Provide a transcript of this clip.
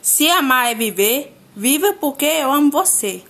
Se amar é viver, viva porque eu amo você.